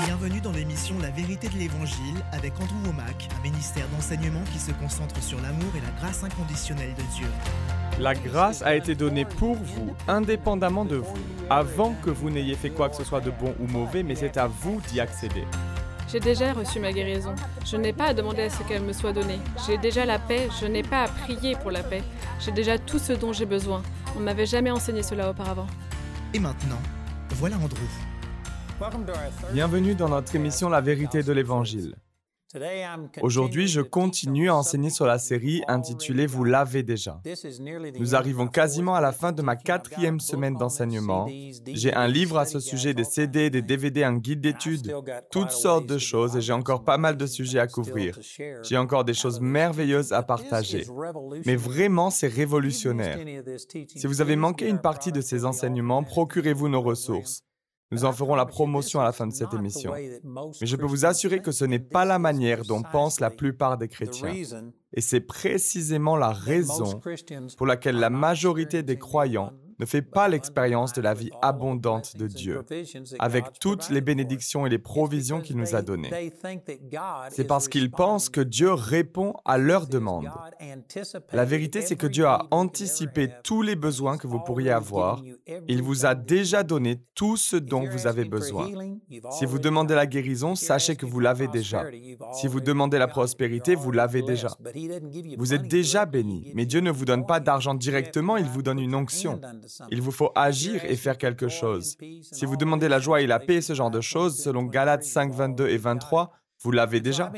Bienvenue dans l'émission La vérité de l'Évangile avec Andrew Womack, un ministère d'enseignement qui se concentre sur l'amour et la grâce inconditionnelle de Dieu. La grâce a été donnée pour vous, indépendamment de vous, avant que vous n'ayez fait quoi que ce soit de bon ou mauvais, mais c'est à vous d'y accéder. J'ai déjà reçu ma guérison. Je n'ai pas à demander à ce qu'elle me soit donnée. J'ai déjà la paix, je n'ai pas à prier pour la paix. J'ai déjà tout ce dont j'ai besoin. On ne m'avait jamais enseigné cela auparavant. Et maintenant, voilà Andrew. Bienvenue dans notre émission La vérité de l'Évangile. Aujourd'hui, je continue à enseigner sur la série intitulée Vous l'avez déjà. Nous arrivons quasiment à la fin de ma quatrième semaine d'enseignement. J'ai un livre à ce sujet, des CD, des DVD, un guide d'études, toutes sortes de choses et j'ai encore pas mal de sujets à couvrir. J'ai encore des choses merveilleuses à partager. Mais vraiment, c'est révolutionnaire. Si vous avez manqué une partie de ces enseignements, procurez-vous nos ressources. Nous en ferons la promotion à la fin de cette émission. Mais je peux vous assurer que ce n'est pas la manière dont pensent la plupart des chrétiens. Et c'est précisément la raison pour laquelle la majorité des croyants ne fait pas l'expérience de la vie abondante de Dieu, avec toutes les bénédictions et les provisions qu'il nous a données. C'est parce qu'ils pensent que Dieu répond à leurs demandes. La vérité, c'est que Dieu a anticipé tous les besoins que vous pourriez avoir. Il vous a déjà donné tout ce dont vous avez besoin. Si vous demandez la guérison, sachez que vous l'avez déjà. Si vous demandez la prospérité, vous l'avez déjà. Vous êtes déjà béni, mais Dieu ne vous donne pas d'argent directement, il vous donne une onction. Il vous faut agir et faire quelque chose. Si vous demandez la joie et la paix, ce genre de choses, selon Galates 5, 22 et 23, vous l'avez déjà.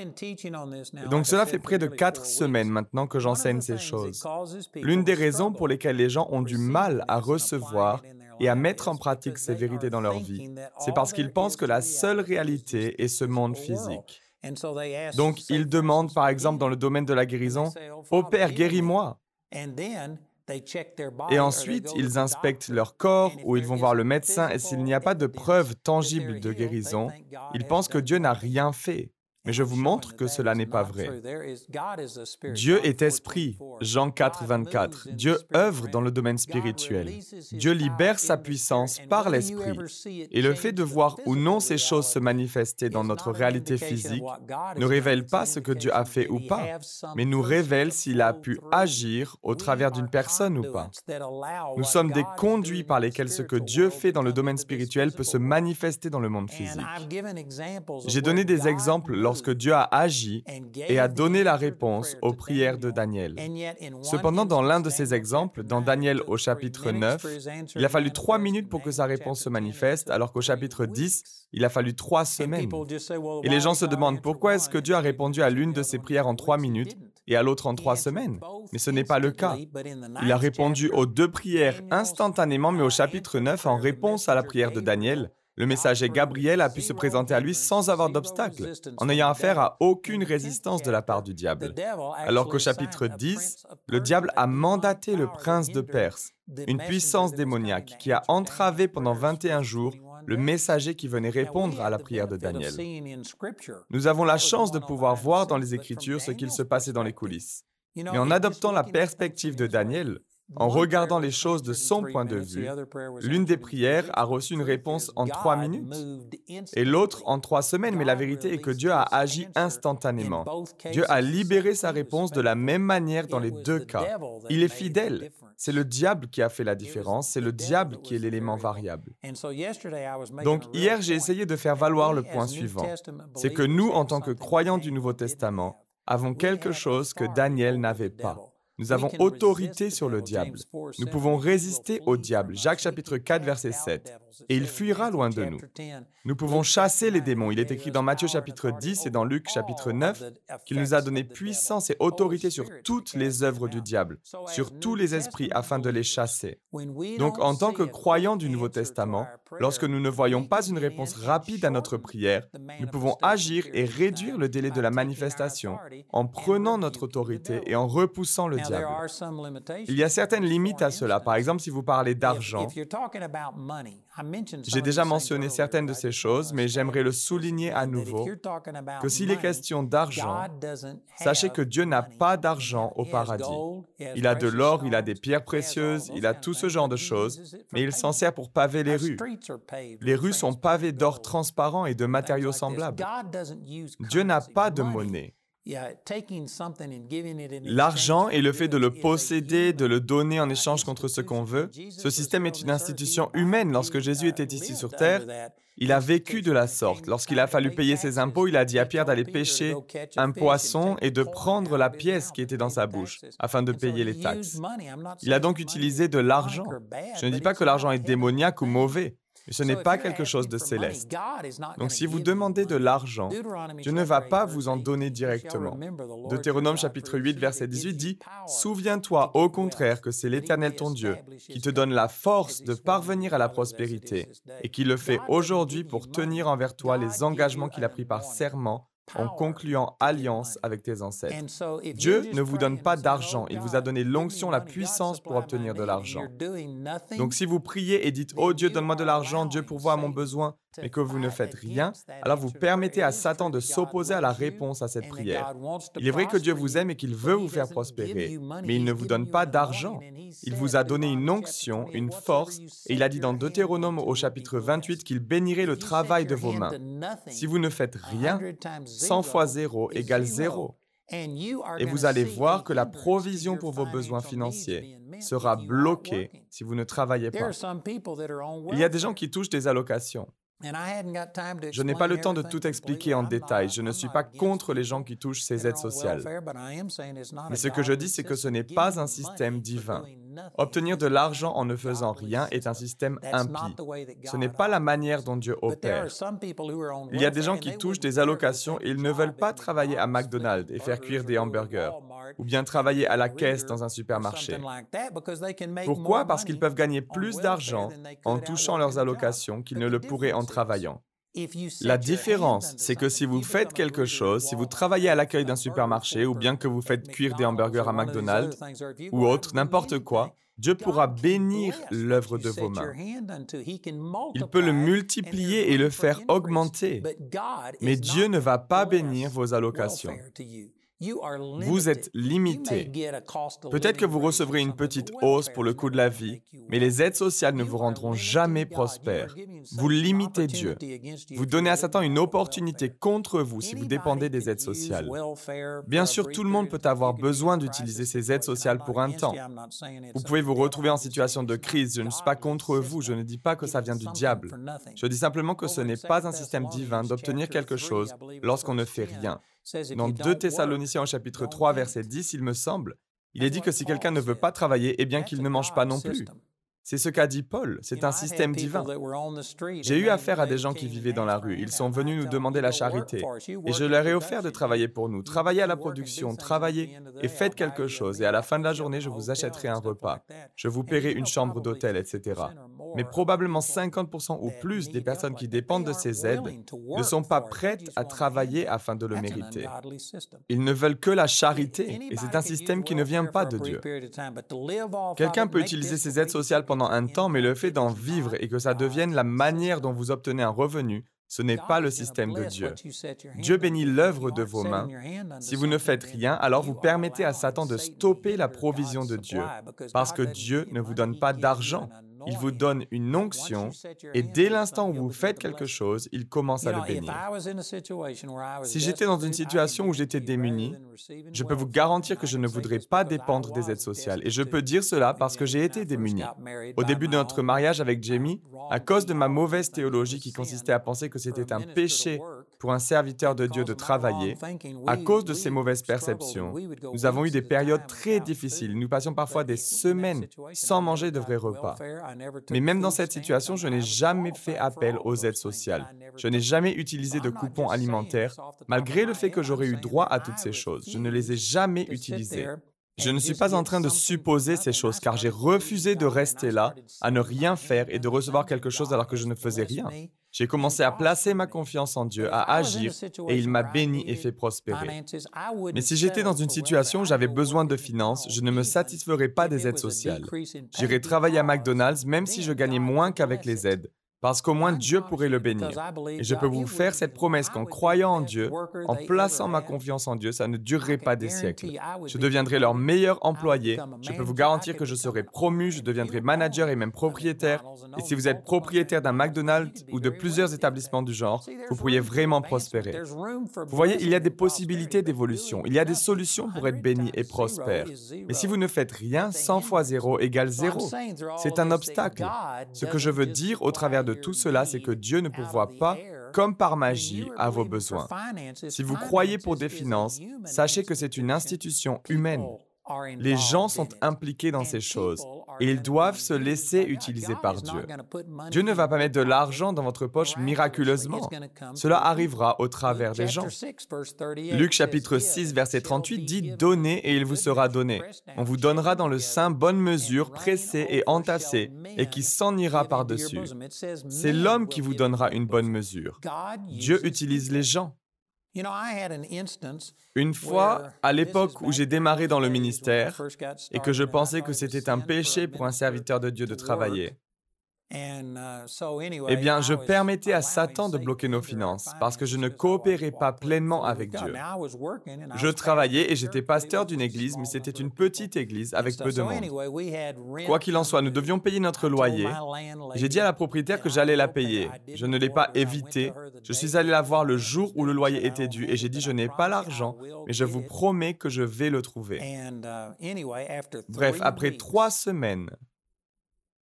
donc cela fait près de quatre semaines maintenant que j'enseigne ces choses. L'une des raisons pour lesquelles les gens ont du mal à recevoir et à mettre en pratique ces vérités dans leur vie, c'est parce qu'ils pensent que la seule réalité est ce monde physique. Donc ils demandent par exemple dans le domaine de la guérison, Ô Père, guéris-moi. Et ensuite, ils inspectent leur corps ou ils vont voir le médecin et s'il n'y a pas de preuve tangible de guérison, ils pensent que Dieu n'a rien fait. Mais je vous montre que cela n'est pas vrai. Dieu est esprit, Jean 4, 24. Dieu œuvre dans le domaine spirituel. Dieu libère sa puissance par l'esprit. Et le fait de voir ou non ces choses se manifester dans notre réalité physique ne révèle pas ce que Dieu a fait ou pas, mais nous révèle s'il a pu agir au travers d'une personne ou pas. Nous sommes des conduits par lesquels ce que Dieu fait dans le domaine spirituel peut se manifester dans le monde physique. J'ai donné des exemples lorsque Dieu a agi et a donné la réponse aux prières de Daniel. Cependant, dans l'un de ces exemples, dans Daniel au chapitre 9, il a fallu trois minutes pour que sa réponse se manifeste, alors qu'au chapitre 10, il a fallu trois semaines. Et les gens se demandent pourquoi est-ce que Dieu a répondu à l'une de ses prières en trois minutes et à l'autre en trois semaines? Mais ce n'est pas le cas. Il a répondu aux deux prières instantanément, mais au chapitre 9, en réponse à la prière de Daniel, le messager Gabriel a pu se présenter à lui sans avoir d'obstacle, en n'ayant affaire à aucune résistance de la part du diable. Alors qu'au chapitre 10, le diable a mandaté le prince de Perse, une puissance démoniaque qui a entravé pendant 21 jours le messager qui venait répondre à la prière de Daniel. Nous avons la chance de pouvoir voir dans les Écritures ce qu'il se passait dans les coulisses. Mais en adoptant la perspective de Daniel, en regardant les choses de son point de vue, l'une des prières a reçu une réponse en trois minutes et l'autre en trois semaines, mais la vérité est que Dieu a agi instantanément. Dieu a libéré sa réponse de la même manière dans les deux cas. Il est fidèle. C'est le diable qui a fait la différence, c'est le diable qui est l'élément variable. Donc hier, j'ai essayé de faire valoir le point suivant. C'est que nous, en tant que croyants du Nouveau Testament, avons quelque chose que Daniel n'avait pas. Nous avons autorité sur le diable. Nous pouvons résister au diable. Jacques chapitre 4 verset 7. Et il fuira loin de nous. Nous pouvons chasser les démons. Il est écrit dans Matthieu chapitre 10 et dans Luc chapitre 9 qu'il nous a donné puissance et autorité sur toutes les œuvres du diable, sur tous les esprits afin de les chasser. Donc en tant que croyants du Nouveau Testament, lorsque nous ne voyons pas une réponse rapide à notre prière, nous pouvons agir et réduire le délai de la manifestation en prenant notre autorité et en repoussant le diable. Il y a certaines limites à cela. Par exemple, si vous parlez d'argent, j'ai déjà mentionné certaines de ces choses, mais j'aimerais le souligner à nouveau que s'il est question d'argent, sachez que Dieu n'a pas d'argent au paradis. Il a de l'or, il a des pierres précieuses, il a tout ce genre de choses, mais il s'en sert pour paver les rues. Les rues sont pavées d'or transparent et de matériaux semblables. Dieu n'a pas de monnaie. L'argent et le fait de le posséder, de le donner en échange contre ce qu'on veut, ce système est une institution humaine. Lorsque Jésus était ici sur terre, il a vécu de la sorte. Lorsqu'il a fallu payer ses impôts, il a dit à Pierre d'aller pêcher un poisson et de prendre la pièce qui était dans sa bouche afin de payer les taxes. Il a donc utilisé de l'argent. Je ne dis pas que l'argent est démoniaque ou mauvais. Mais ce n'est pas quelque chose de céleste. Donc si vous demandez de l'argent, Dieu ne va pas vous en donner directement. Deutéronome chapitre 8, verset 18 dit, Souviens-toi au contraire que c'est l'Éternel ton Dieu qui te donne la force de parvenir à la prospérité et qui le fait aujourd'hui pour tenir envers toi les engagements qu'il a pris par serment en concluant alliance avec tes ancêtres. Dieu ne vous donne pas d'argent, il vous a donné l'onction, la puissance pour obtenir de l'argent. Donc si vous priez et dites, Oh Dieu, donne-moi de l'argent, Dieu pourvoit à mon besoin, mais que vous ne faites rien, alors vous permettez à Satan de s'opposer à la réponse à cette prière. Il est vrai que Dieu vous aime et qu'il veut vous faire prospérer, mais il ne vous donne pas d'argent. Il vous a donné une onction, une force, et il a dit dans Deutéronome au chapitre 28 qu'il bénirait le travail de vos mains. Si vous ne faites rien, 100 fois 0 égale 0. Et vous allez voir que la provision pour vos besoins financiers sera bloquée si vous ne travaillez pas. Il y a des gens qui touchent des allocations. Je n'ai pas le temps de tout expliquer en détail. Je ne suis pas contre les gens qui touchent ces aides sociales. Mais ce que je dis, c'est que ce n'est pas un système divin. Obtenir de l'argent en ne faisant rien est un système impie. Ce n'est pas la manière dont Dieu opère. Il y a des gens qui touchent des allocations et ils ne veulent pas travailler à McDonald's et faire cuire des hamburgers, ou bien travailler à la caisse dans un supermarché. Pourquoi? Parce qu'ils peuvent gagner plus d'argent en touchant leurs allocations qu'ils ne le pourraient en travaillant. La différence, c'est que si vous faites quelque chose, si vous travaillez à l'accueil d'un supermarché ou bien que vous faites cuire des hamburgers à McDonald's ou autre, n'importe quoi, Dieu pourra bénir l'œuvre de vos mains. Il peut le multiplier et le faire augmenter, mais Dieu ne va pas bénir vos allocations. Vous êtes limité. Peut-être que vous recevrez une petite hausse pour le coût de la vie, mais les aides sociales ne vous rendront jamais prospères. Vous limitez Dieu. Vous donnez à Satan une opportunité contre vous si vous dépendez des aides sociales. Bien sûr, tout le monde peut avoir besoin d'utiliser ces aides sociales pour un temps. Vous pouvez vous retrouver en situation de crise. Je ne suis pas contre vous. Je ne dis pas que ça vient du diable. Je dis simplement que ce n'est pas un système divin d'obtenir quelque chose lorsqu'on ne fait rien. Dans 2 Thessaloniciens au chapitre 3, verset 10, il me semble, il est dit que si quelqu'un ne veut pas travailler, eh bien qu'il ne mange pas non plus. C'est ce qu'a dit Paul, c'est un système divin. J'ai eu affaire à des gens qui vivaient dans la rue. Ils sont venus nous demander la charité. Et je leur ai offert de travailler pour nous. Travaillez à la production, travaillez et faites quelque chose. Et à la fin de la journée, je vous achèterai un repas. Je vous paierai une chambre d'hôtel, etc. Mais probablement 50% ou plus des personnes qui dépendent de ces aides ne sont pas prêtes à travailler afin de le mériter. Ils ne veulent que la charité. Et c'est un système qui ne vient pas de Dieu. Quelqu'un peut utiliser ces aides sociales pendant un temps, mais le fait d'en vivre et que ça devienne la manière dont vous obtenez un revenu, ce n'est pas le système de Dieu. Dieu bénit l'œuvre de vos mains. Si vous ne faites rien, alors vous permettez à Satan de stopper la provision de Dieu, parce que Dieu ne vous donne pas d'argent, il vous donne une onction et dès l'instant où vous faites quelque chose, il commence à le bénir. Si j'étais dans une situation où j'étais démuni, je peux vous garantir que je ne voudrais pas dépendre des aides sociales. Et je peux dire cela parce que j'ai été démuni. Au début de notre mariage avec Jamie, à cause de ma mauvaise théologie qui consistait à penser que c'était un péché pour un serviteur de Dieu de travailler, à cause de ces mauvaises perceptions, nous avons eu des périodes très difficiles. Nous passions parfois des semaines sans manger de vrais repas. Mais même dans cette situation, je n'ai jamais fait appel aux aides sociales. Je n'ai jamais utilisé de coupons alimentaires, malgré le fait que j'aurais eu droit à toutes ces choses. Je ne les ai jamais utilisés. Je ne suis pas en train de supposer ces choses car j'ai refusé de rester là, à ne rien faire et de recevoir quelque chose alors que je ne faisais rien. J'ai commencé à placer ma confiance en Dieu, à agir, et il m'a béni et fait prospérer. Mais si j'étais dans une situation où j'avais besoin de finances, je ne me satisferais pas des aides sociales. J'irais travailler à McDonald's même si je gagnais moins qu'avec les aides parce qu'au moins Dieu pourrait le bénir. Et je peux vous faire cette promesse qu'en croyant en Dieu, en plaçant ma confiance en Dieu, ça ne durerait pas des siècles. Je deviendrai leur meilleur employé. Je peux vous garantir que je serai promu, je deviendrai manager et même propriétaire. Et si vous êtes propriétaire d'un McDonald's ou de plusieurs établissements du genre, vous pourriez vraiment prospérer. Vous voyez, il y a des possibilités d'évolution. Il y a des solutions pour être béni et prospère. Mais si vous ne faites rien, 100 fois 0 égale 0. C'est un obstacle. Ce que je veux dire au travers tout cela, c'est que Dieu ne pourvoit pas, comme par magie, à vos besoins. Si vous croyez pour des finances, sachez que c'est une institution humaine. Les gens sont impliqués dans ces choses et ils doivent se laisser utiliser par Dieu. Dieu ne va pas mettre de l'argent dans votre poche miraculeusement. Cela arrivera au travers des gens. Luc chapitre 6 verset 38 dit ⁇ Donnez et il vous sera donné. On vous donnera dans le sein bonne mesure, pressée et entassée, et qui s'en ira par-dessus. C'est l'homme qui vous donnera une bonne mesure. Dieu utilise les gens. Une fois, à l'époque où j'ai démarré dans le ministère et que je pensais que c'était un péché pour un serviteur de Dieu de travailler, eh bien, je permettais à Satan de bloquer nos finances parce que je ne coopérais pas pleinement avec Dieu. Je travaillais et j'étais pasteur d'une église, mais c'était une petite église avec peu de monde. Quoi qu'il en soit, nous devions payer notre loyer. J'ai dit à la propriétaire que j'allais la payer. Je ne l'ai pas évité. Je suis allé la voir le jour où le loyer était dû et j'ai dit, je n'ai pas l'argent, mais je vous promets que je vais le trouver. Bref, après trois semaines,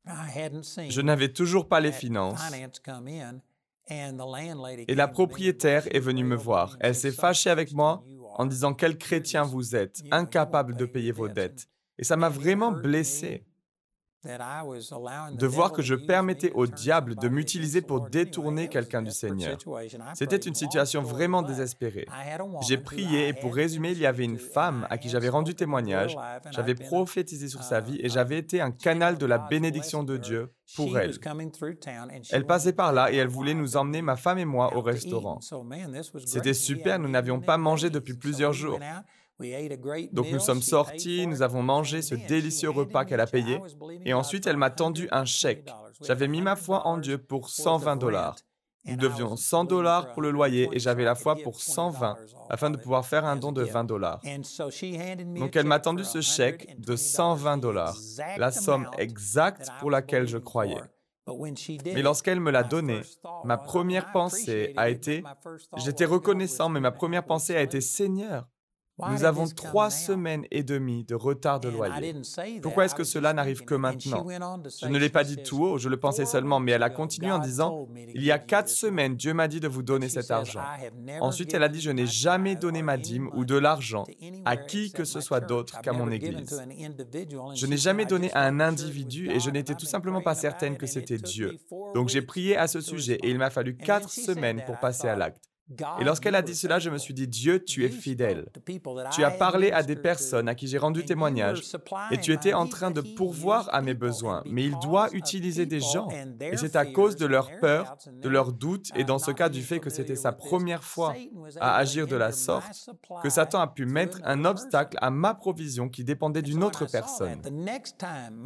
je n'avais toujours pas les finances. Et la propriétaire est venue me voir. Elle s'est fâchée avec moi en disant quel chrétien vous êtes, incapable de payer vos dettes. Et ça m'a vraiment blessé de voir que je permettais au diable de m'utiliser pour détourner quelqu'un du Seigneur. C'était une situation vraiment désespérée. J'ai prié et pour résumer, il y avait une femme à qui j'avais rendu témoignage, j'avais prophétisé sur sa vie et j'avais été un canal de la bénédiction de Dieu pour elle. Elle passait par là et elle voulait nous emmener, ma femme et moi, au restaurant. C'était super, nous n'avions pas mangé depuis plusieurs jours. Donc nous sommes sortis, nous avons mangé ce délicieux repas qu'elle a payé, et ensuite elle m'a tendu un chèque. J'avais mis ma foi en Dieu pour 120 dollars. Nous devions 100 dollars pour le loyer et j'avais la foi pour 120 afin de pouvoir faire un don de 20 dollars. Donc elle m'a tendu ce chèque de 120 dollars, la somme exacte pour laquelle je croyais. Mais lorsqu'elle me l'a donné, ma première pensée a été, j'étais reconnaissant, mais ma première pensée a été, Seigneur, nous avons trois semaines et demie de retard de loyer. Pourquoi est-ce que cela n'arrive que maintenant? Je ne l'ai pas dit tout haut, je le pensais seulement, mais elle a continué en disant, Il y a quatre semaines, Dieu m'a dit de vous donner cet argent. Ensuite, elle a dit, Je n'ai jamais donné ma dîme ou de l'argent à qui que ce soit d'autre qu'à mon Église. Je n'ai jamais donné à un individu et je n'étais tout simplement pas certaine que c'était Dieu. Donc j'ai prié à ce sujet et il m'a fallu quatre semaines pour passer à l'acte. Et lorsqu'elle a dit cela, je me suis dit, Dieu, tu es fidèle. Tu as parlé à des personnes à qui j'ai rendu témoignage et tu étais en train de pourvoir à mes besoins. Mais il doit utiliser des gens. Et c'est à cause de leur peur, de leurs doutes et dans ce cas du fait que c'était sa première fois à agir de la sorte que Satan a pu mettre un obstacle à ma provision qui dépendait d'une autre personne.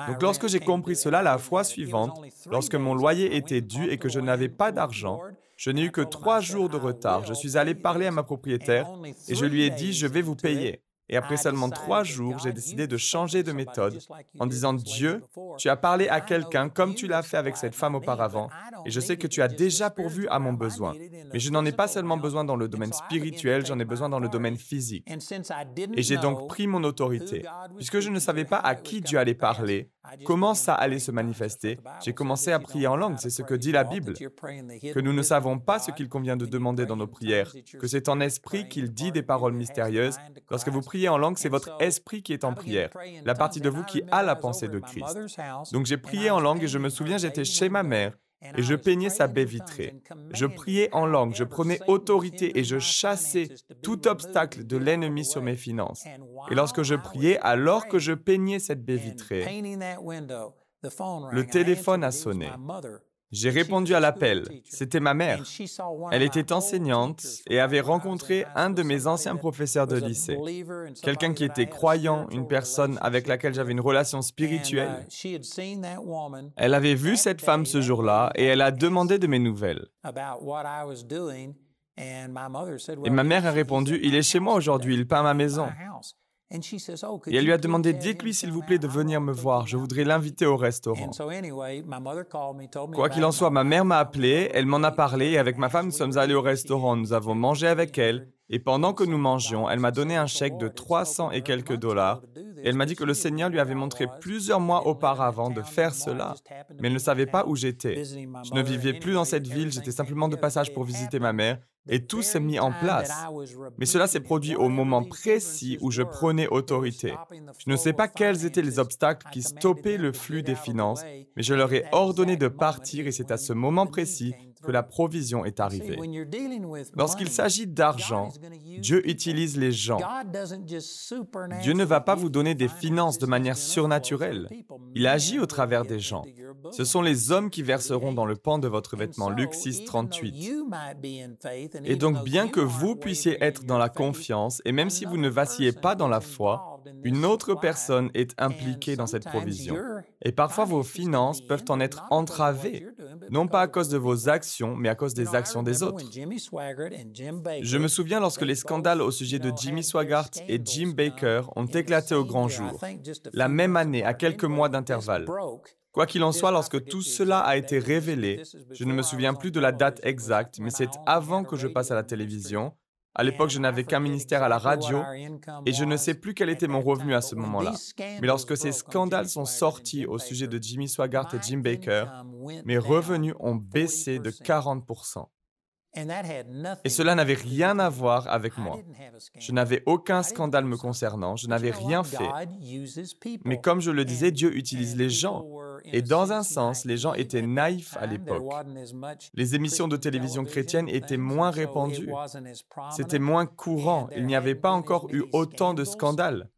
Donc lorsque j'ai compris cela la fois suivante, lorsque mon loyer était dû et que je n'avais pas d'argent, je n'ai eu que trois jours de retard. Je suis allé parler à ma propriétaire et je lui ai dit, je vais vous payer. Et après seulement trois jours, j'ai décidé de changer de méthode en disant, Dieu, tu as parlé à quelqu'un comme tu l'as fait avec cette femme auparavant, et je sais que tu as déjà pourvu à mon besoin. Mais je n'en ai pas seulement besoin dans le domaine spirituel, j'en ai besoin dans le domaine physique. Et j'ai donc pris mon autorité. Puisque je ne savais pas à qui Dieu allait parler, comment ça allait se manifester, j'ai commencé à prier en langue. C'est ce que dit la Bible. Que nous ne savons pas ce qu'il convient de demander dans nos prières, que c'est en esprit qu'il dit des paroles mystérieuses. Lorsque vous priez en langue, c'est votre esprit qui est en prière, la partie de vous qui a la pensée de Christ. Donc j'ai prié en langue et je me souviens, j'étais chez ma mère et je peignais sa baie vitrée. Je priais en langue, je prenais autorité et je chassais tout obstacle de l'ennemi sur mes finances. Et lorsque je priais, alors que je peignais cette baie vitrée, le téléphone a sonné. J'ai répondu à l'appel. C'était ma mère. Elle était enseignante et avait rencontré un de mes anciens professeurs de lycée, quelqu'un qui était croyant, une personne avec laquelle j'avais une relation spirituelle. Elle avait vu cette femme ce jour-là et elle a demandé de mes nouvelles. Et ma mère a répondu, Il est chez moi aujourd'hui, il peint ma maison. Et elle lui a demandé, dites-lui s'il vous plaît de venir me voir, je voudrais l'inviter au restaurant. Quoi qu'il en soit, ma mère m'a appelé, elle m'en a parlé, et avec ma femme, nous sommes allés au restaurant, nous avons mangé avec elle, et pendant que nous mangions, elle m'a donné un chèque de 300 et quelques dollars, et elle m'a dit que le Seigneur lui avait montré plusieurs mois auparavant de faire cela, mais elle ne savait pas où j'étais. Je ne vivais plus dans cette ville, j'étais simplement de passage pour visiter ma mère, et tout s'est mis en place. Mais cela s'est produit au moment précis où je prenais autorité. Je ne sais pas quels étaient les obstacles qui stoppaient le flux des finances, mais je leur ai ordonné de partir et c'est à ce moment précis que la provision est arrivée. Lorsqu'il s'agit d'argent, Dieu utilise les gens. Dieu ne va pas vous donner des finances de manière surnaturelle. Il agit au travers des gens. Ce sont les hommes qui verseront dans le pan de votre vêtement. Luc 6, 38. Et donc, bien que vous puissiez être dans la confiance, et même si vous ne vacillez pas dans la foi, une autre personne est impliquée dans cette provision. Et parfois vos finances peuvent en être entravées, non pas à cause de vos actions, mais à cause des actions des autres. Je me souviens lorsque les scandales au sujet de Jimmy Swaggart et Jim Baker ont éclaté au grand jour, la même année, à quelques mois d'intervalle. Quoi qu'il en soit, lorsque tout cela a été révélé, je ne me souviens plus de la date exacte, mais c'est avant que je passe à la télévision, à l'époque, je n'avais qu'un ministère à la radio et je ne sais plus quel était mon revenu à ce moment-là. Mais lorsque ces scandales sont sortis au sujet de Jimmy Swaggart et Jim Baker, mes revenus ont baissé de 40%. Et cela n'avait rien à voir avec moi. Je n'avais aucun scandale me concernant, je n'avais rien fait. Mais comme je le disais, Dieu utilise les gens. Et dans un sens, les gens étaient naïfs à l'époque. Les émissions de télévision chrétienne étaient moins répandues. C'était moins courant. Il n'y avait pas encore eu autant de scandales.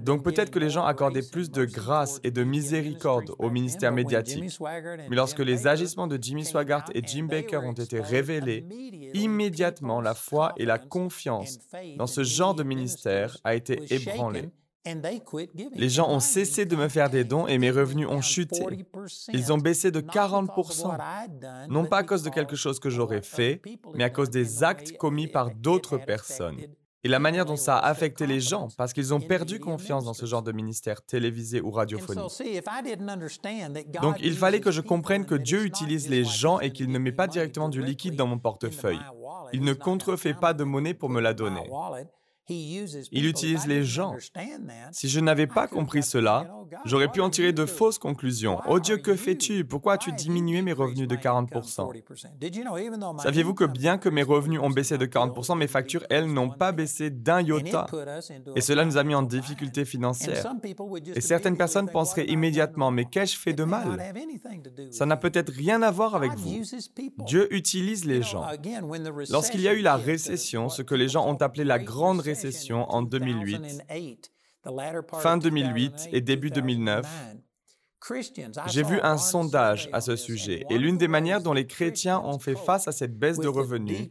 Donc peut-être que les gens accordaient plus de grâce et de miséricorde au ministère médiatique. Mais lorsque les agissements de Jimmy Swaggart et Jim Baker ont été révélés, immédiatement la foi et la confiance dans ce genre de ministère a été ébranlée. Les gens ont cessé de me faire des dons et mes revenus ont chuté. Ils ont baissé de 40%, non pas à cause de quelque chose que j'aurais fait, mais à cause des actes commis par d'autres personnes. Et la manière dont ça a affecté les gens, parce qu'ils ont perdu confiance dans ce genre de ministère télévisé ou radiophonique. Donc il fallait que je comprenne que Dieu utilise les gens et qu'il ne met pas directement du liquide dans mon portefeuille. Il ne contrefait pas de monnaie pour me la donner. Il utilise les gens. Si je n'avais pas compris cela, j'aurais pu en tirer de fausses conclusions. Oh Dieu, que fais-tu? Pourquoi as-tu diminué mes revenus de 40% Saviez-vous que bien que mes revenus ont baissé de 40%, mes factures, elles, n'ont pas baissé d'un iota. Et cela nous a mis en difficulté financière. Et certaines personnes penseraient immédiatement, mais qu'ai-je fait de mal? Ça n'a peut-être rien à voir avec vous. Dieu utilise les gens. Lorsqu'il y a eu la récession, ce que les gens ont appelé la grande récession, en 2008, fin 2008 et début 2009, j'ai vu un sondage à ce sujet et l'une des manières dont les chrétiens ont fait face à cette baisse de revenus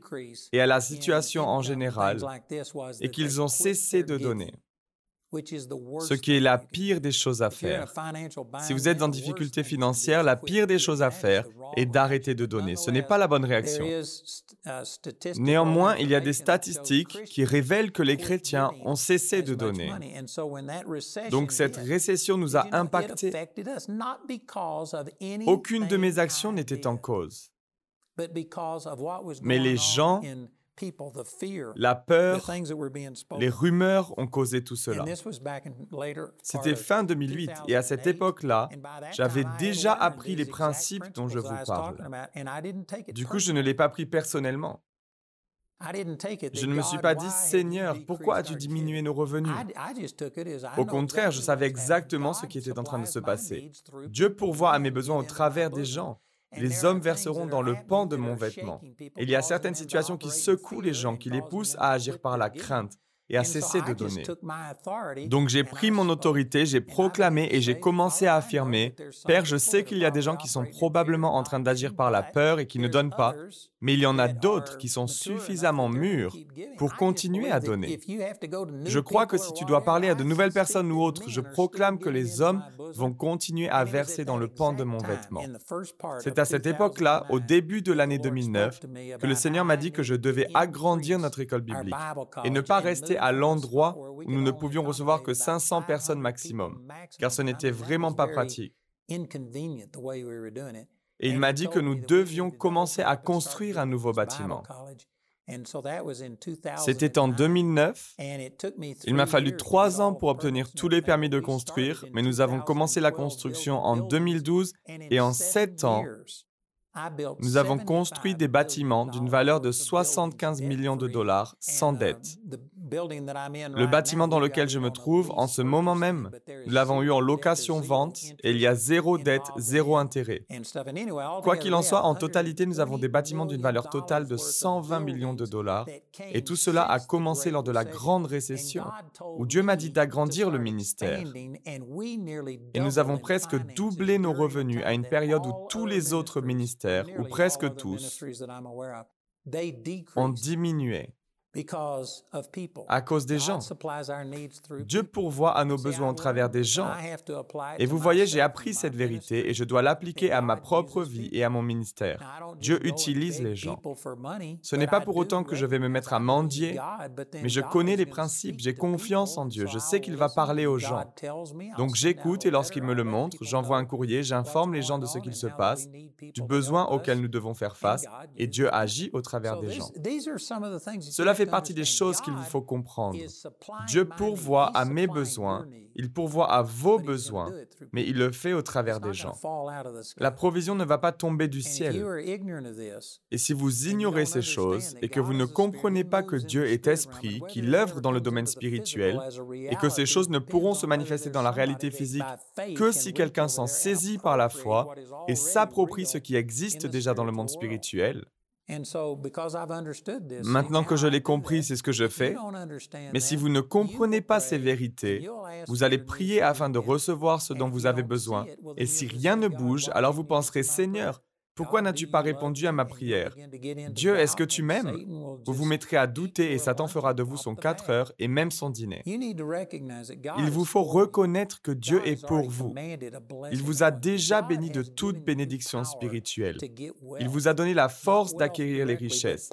et à la situation en général est qu'ils ont cessé de donner ce qui est la pire des choses à faire. Si vous êtes en difficulté financière, la pire des choses à faire est d'arrêter de donner. Ce n'est pas la bonne réaction. Uh, Néanmoins, il y a des statistiques qui révèlent que les chrétiens ont cessé de donner. Donc cette récession nous a impactés. Aucune de mes actions n'était en cause. Mais les gens la peur, les rumeurs ont causé tout cela. C'était fin 2008 et à cette époque-là, j'avais déjà appris les principes dont je vous parle. Du coup, je ne l'ai pas pris personnellement. Je ne me suis pas dit, Seigneur, pourquoi as-tu diminué nos revenus? Au contraire, je savais exactement ce qui était en train de se passer. Dieu pourvoit à mes besoins au travers des gens. Les hommes verseront dans le pan de mon vêtement. Il y a certaines situations qui secouent les gens, qui les poussent à agir par la crainte et à cesser de donner. Donc j'ai pris mon autorité, j'ai proclamé et j'ai commencé à affirmer, Père, je sais qu'il y a des gens qui sont probablement en train d'agir par la peur et qui ne donnent pas, mais il y en a d'autres qui sont suffisamment mûrs pour continuer à donner. Je crois que si tu dois parler à de nouvelles personnes ou autres, je proclame que les hommes vont continuer à verser dans le pan de mon vêtement. C'est à cette époque-là, au début de l'année 2009, que le Seigneur m'a dit que je devais agrandir notre école biblique et ne pas rester à l'endroit où nous ne pouvions recevoir que 500 personnes maximum, car ce n'était vraiment pas pratique. Et il m'a dit que nous devions commencer à construire un nouveau bâtiment. C'était en 2009. Il m'a fallu trois ans pour obtenir tous les permis de construire, mais nous avons commencé la construction en 2012 et en sept ans, nous avons construit des bâtiments d'une valeur de 75 millions de dollars sans dette. Le bâtiment dans lequel je me trouve en ce moment même, nous l'avons eu en location-vente et il y a zéro dette, zéro intérêt. Quoi qu'il en soit, en totalité, nous avons des bâtiments d'une valeur totale de 120 millions de dollars et tout cela a commencé lors de la grande récession où Dieu m'a dit d'agrandir le ministère. Et nous avons presque doublé nos revenus à une période où tous les autres ministères, ou presque tous, ont diminué à cause des gens. Dieu pourvoit à nos besoins au travers des gens. Et vous voyez, j'ai appris cette vérité et je dois l'appliquer à ma propre vie et à mon ministère. Dieu utilise les gens. Ce n'est pas pour autant que je vais me mettre à mendier, mais je connais les principes, j'ai confiance en Dieu, je sais qu'il va parler aux gens. Donc j'écoute et lorsqu'il me le montre, j'envoie un courrier, j'informe les gens de ce qu'il se passe, du besoin auquel nous devons faire face, et Dieu agit au travers des gens. Cela fait partie des choses qu'il vous faut comprendre. Dieu pourvoit à mes besoins, il pourvoit à vos besoins, mais il le fait au travers des gens. La provision ne va pas tomber du ciel. Et si vous ignorez ces choses et que vous ne comprenez pas que Dieu est esprit, qu'il œuvre dans le domaine spirituel, et que ces choses ne pourront se manifester dans la réalité physique que si quelqu'un s'en saisit par la foi et s'approprie ce qui existe déjà dans le monde spirituel, Maintenant que je l'ai compris, c'est ce que je fais. Mais si vous ne comprenez pas ces vérités, vous allez prier afin de recevoir ce dont vous avez besoin. Et si rien ne bouge, alors vous penserez, Seigneur, pourquoi n'as-tu pas répondu à ma prière? Dieu, est-ce que tu m'aimes? Vous vous mettrez à douter et Satan fera de vous son 4 heures et même son dîner. Il vous faut reconnaître que Dieu est pour vous. Il vous a déjà béni de toute bénédiction spirituelle. Il vous a donné la force d'acquérir les richesses.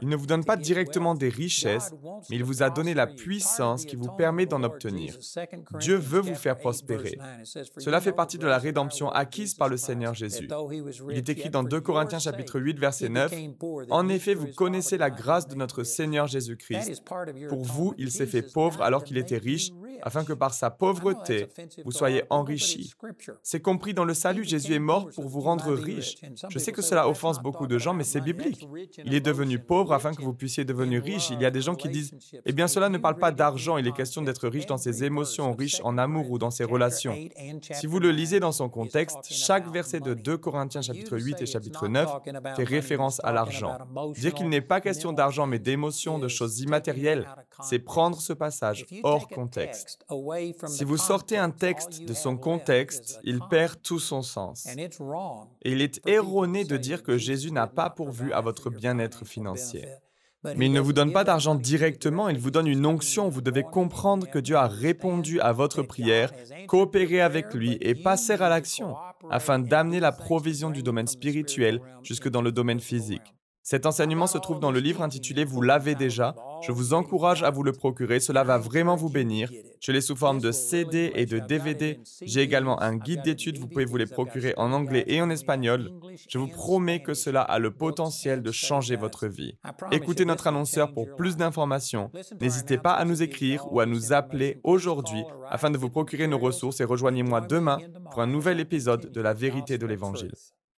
Il ne vous donne pas directement des richesses, mais il vous a donné la puissance qui vous permet d'en obtenir. Dieu veut vous faire prospérer. Cela fait partie de la rédemption acquise par le Seigneur Jésus. Il est écrit dans 2 Corinthiens chapitre 8 verset 9, En effet, vous connaissez la grâce de notre Seigneur Jésus-Christ. Pour vous, il s'est fait pauvre alors qu'il était riche, afin que par sa pauvreté, vous soyez enrichis. C'est compris dans le salut, Jésus est mort pour vous rendre riche. Je sais que cela offense beaucoup de gens, mais c'est biblique. Il est devenu pauvre afin que vous puissiez devenir riche. Il y a des gens qui disent, eh bien cela ne parle pas d'argent, il est question d'être riche dans ses émotions, riche en amour ou dans ses relations. Si vous le lisez dans son contexte, chaque verset de 2 Corinthiens chapitre 8 et chapitre 9 fait référence à l'argent. Dire qu'il n'est pas question d'argent mais d'émotions, de choses immatérielles, c'est prendre ce passage hors contexte. Si vous sortez un texte de son contexte, il perd tout son sens. Et il est erroné de dire que Jésus n'a pas pourvu à votre bien-être financier. Mais il ne vous donne pas d'argent directement, il vous donne une onction. Vous devez comprendre que Dieu a répondu à votre prière, coopérer avec lui et passer à l'action afin d'amener la provision du domaine spirituel jusque dans le domaine physique. Cet enseignement se trouve dans le livre intitulé Vous l'avez déjà. Je vous encourage à vous le procurer, cela va vraiment vous bénir. Je l'ai sous forme de CD et de DVD. J'ai également un guide d'études, vous pouvez vous les procurer en anglais et en espagnol. Je vous promets que cela a le potentiel de changer votre vie. Écoutez notre annonceur pour plus d'informations. N'hésitez pas à nous écrire ou à nous appeler aujourd'hui afin de vous procurer nos ressources et rejoignez-moi demain pour un nouvel épisode de la vérité de l'Évangile.